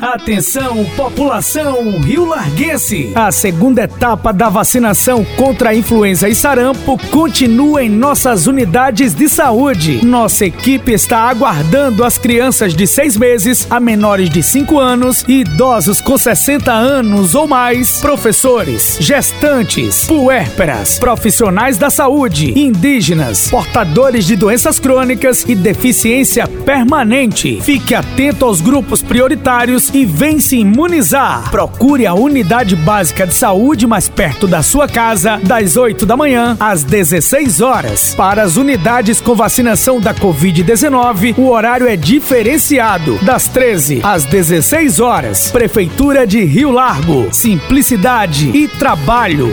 Atenção, população Rio Larguense! A segunda etapa da vacinação contra a influenza e sarampo continua em nossas unidades de saúde. Nossa equipe está aguardando as crianças de seis meses a menores de 5 anos idosos com 60 anos ou mais, professores, gestantes, puérperas, profissionais da saúde, indígenas, portadores de doenças crônicas e deficiência permanente. Fique atento aos grupos prioritários e vem se imunizar. Procure a unidade básica de saúde mais perto da sua casa, das 8 da manhã às 16 horas. Para as unidades com vacinação da Covid-19, o horário é diferenciado, das 13 às 16 horas. Prefeitura de Rio Largo. Simplicidade e trabalho.